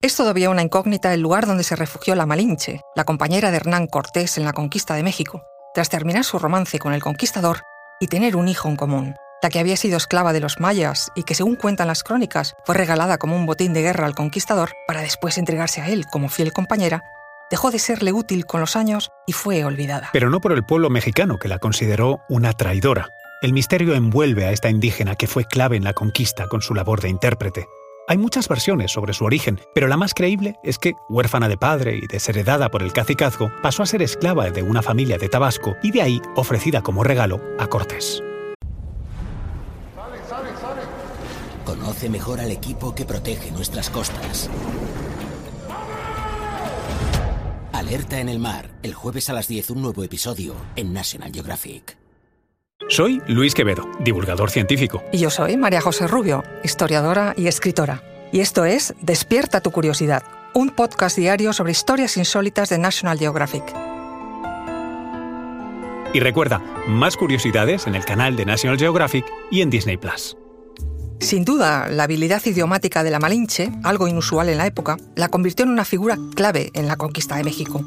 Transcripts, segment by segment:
Es todavía una incógnita el lugar donde se refugió la Malinche, la compañera de Hernán Cortés en la conquista de México, tras terminar su romance con el conquistador y tener un hijo en común. La que había sido esclava de los mayas y que, según cuentan las crónicas, fue regalada como un botín de guerra al conquistador para después entregarse a él como fiel compañera, dejó de serle útil con los años y fue olvidada. Pero no por el pueblo mexicano, que la consideró una traidora. El misterio envuelve a esta indígena que fue clave en la conquista con su labor de intérprete. Hay muchas versiones sobre su origen, pero la más creíble es que, huérfana de padre y desheredada por el cacicazgo, pasó a ser esclava de una familia de Tabasco y de ahí ofrecida como regalo a Cortés. Conoce mejor al equipo que protege nuestras costas. Alerta en el mar, el jueves a las 10 un nuevo episodio en National Geographic. Soy Luis Quevedo, divulgador científico. Y yo soy María José Rubio, historiadora y escritora. Y esto es Despierta tu curiosidad, un podcast diario sobre historias insólitas de National Geographic. Y recuerda, más curiosidades en el canal de National Geographic y en Disney Plus. Sin duda, la habilidad idiomática de la Malinche, algo inusual en la época, la convirtió en una figura clave en la conquista de México.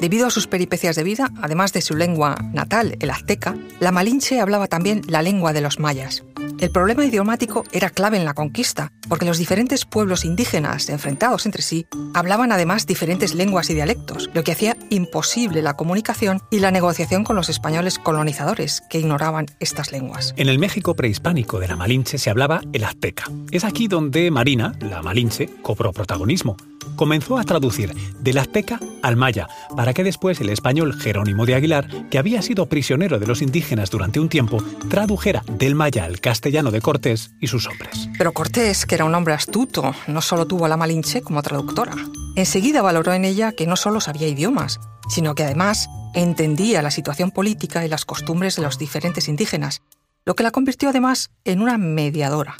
Debido a sus peripecias de vida, además de su lengua natal, el azteca, la Malinche hablaba también la lengua de los mayas. El problema idiomático era clave en la conquista, porque los diferentes pueblos indígenas, enfrentados entre sí, hablaban además diferentes lenguas y dialectos, lo que hacía imposible la comunicación y la negociación con los españoles colonizadores, que ignoraban estas lenguas. En el México prehispánico de la Malinche se hablaba el azteca. Es aquí donde Marina, la Malinche, cobró protagonismo comenzó a traducir del azteca al maya, para que después el español Jerónimo de Aguilar, que había sido prisionero de los indígenas durante un tiempo, tradujera del maya al castellano de Cortés y sus hombres. Pero Cortés, que era un hombre astuto, no solo tuvo a la Malinche como traductora. Enseguida valoró en ella que no solo sabía idiomas, sino que además entendía la situación política y las costumbres de los diferentes indígenas, lo que la convirtió además en una mediadora.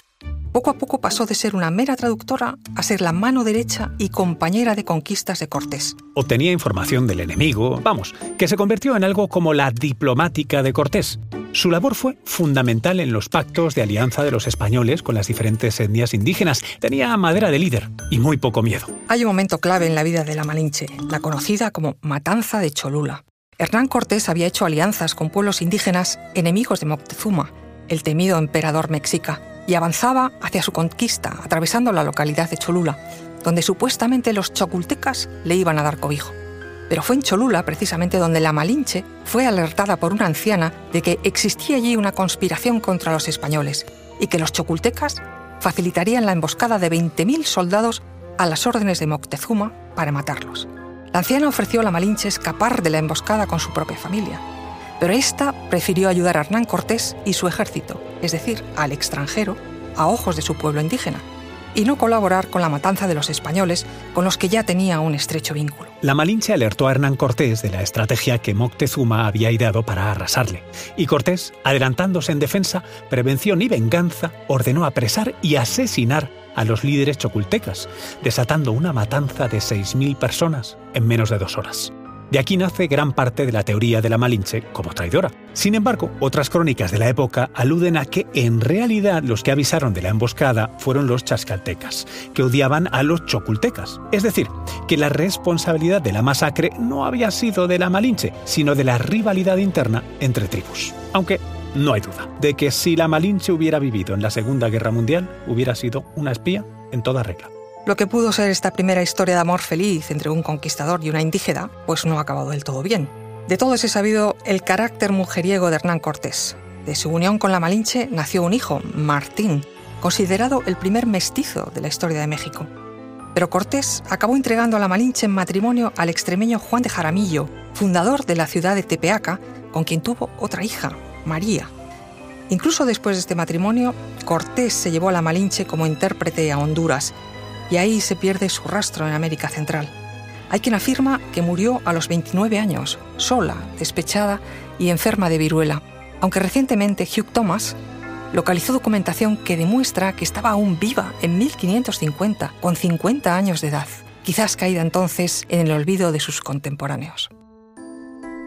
Poco a poco pasó de ser una mera traductora a ser la mano derecha y compañera de conquistas de Cortés. Obtenía información del enemigo, vamos, que se convirtió en algo como la diplomática de Cortés. Su labor fue fundamental en los pactos de alianza de los españoles con las diferentes etnias indígenas. Tenía madera de líder y muy poco miedo. Hay un momento clave en la vida de la Malinche, la conocida como Matanza de Cholula. Hernán Cortés había hecho alianzas con pueblos indígenas enemigos de Moctezuma, el temido emperador mexica y avanzaba hacia su conquista, atravesando la localidad de Cholula, donde supuestamente los chocultecas le iban a dar cobijo. Pero fue en Cholula, precisamente, donde la Malinche fue alertada por una anciana de que existía allí una conspiración contra los españoles y que los chocultecas facilitarían la emboscada de 20.000 soldados a las órdenes de Moctezuma para matarlos. La anciana ofreció a la Malinche escapar de la emboscada con su propia familia, pero esta prefirió ayudar a Hernán Cortés y su ejército, es decir, al extranjero, a ojos de su pueblo indígena, y no colaborar con la matanza de los españoles con los que ya tenía un estrecho vínculo. La Malinche alertó a Hernán Cortés de la estrategia que Moctezuma había ideado para arrasarle, y Cortés, adelantándose en defensa, prevención y venganza, ordenó apresar y asesinar a los líderes chocultecas, desatando una matanza de 6.000 personas en menos de dos horas. De aquí nace gran parte de la teoría de la Malinche como traidora. Sin embargo, otras crónicas de la época aluden a que en realidad los que avisaron de la emboscada fueron los chascaltecas, que odiaban a los chocultecas. Es decir, que la responsabilidad de la masacre no había sido de la Malinche, sino de la rivalidad interna entre tribus. Aunque no hay duda de que si la Malinche hubiera vivido en la Segunda Guerra Mundial, hubiera sido una espía en toda regla. Lo que pudo ser esta primera historia de amor feliz entre un conquistador y una indígena, pues no ha acabado del todo bien. De todos he sabido el carácter mujeriego de Hernán Cortés. De su unión con la Malinche nació un hijo, Martín, considerado el primer mestizo de la historia de México. Pero Cortés acabó entregando a la Malinche en matrimonio al extremeño Juan de Jaramillo, fundador de la ciudad de Tepeaca, con quien tuvo otra hija, María. Incluso después de este matrimonio, Cortés se llevó a la Malinche como intérprete a Honduras y ahí se pierde su rastro en América Central. Hay quien afirma que murió a los 29 años, sola, despechada y enferma de viruela, aunque recientemente Hugh Thomas localizó documentación que demuestra que estaba aún viva en 1550, con 50 años de edad, quizás caída entonces en el olvido de sus contemporáneos.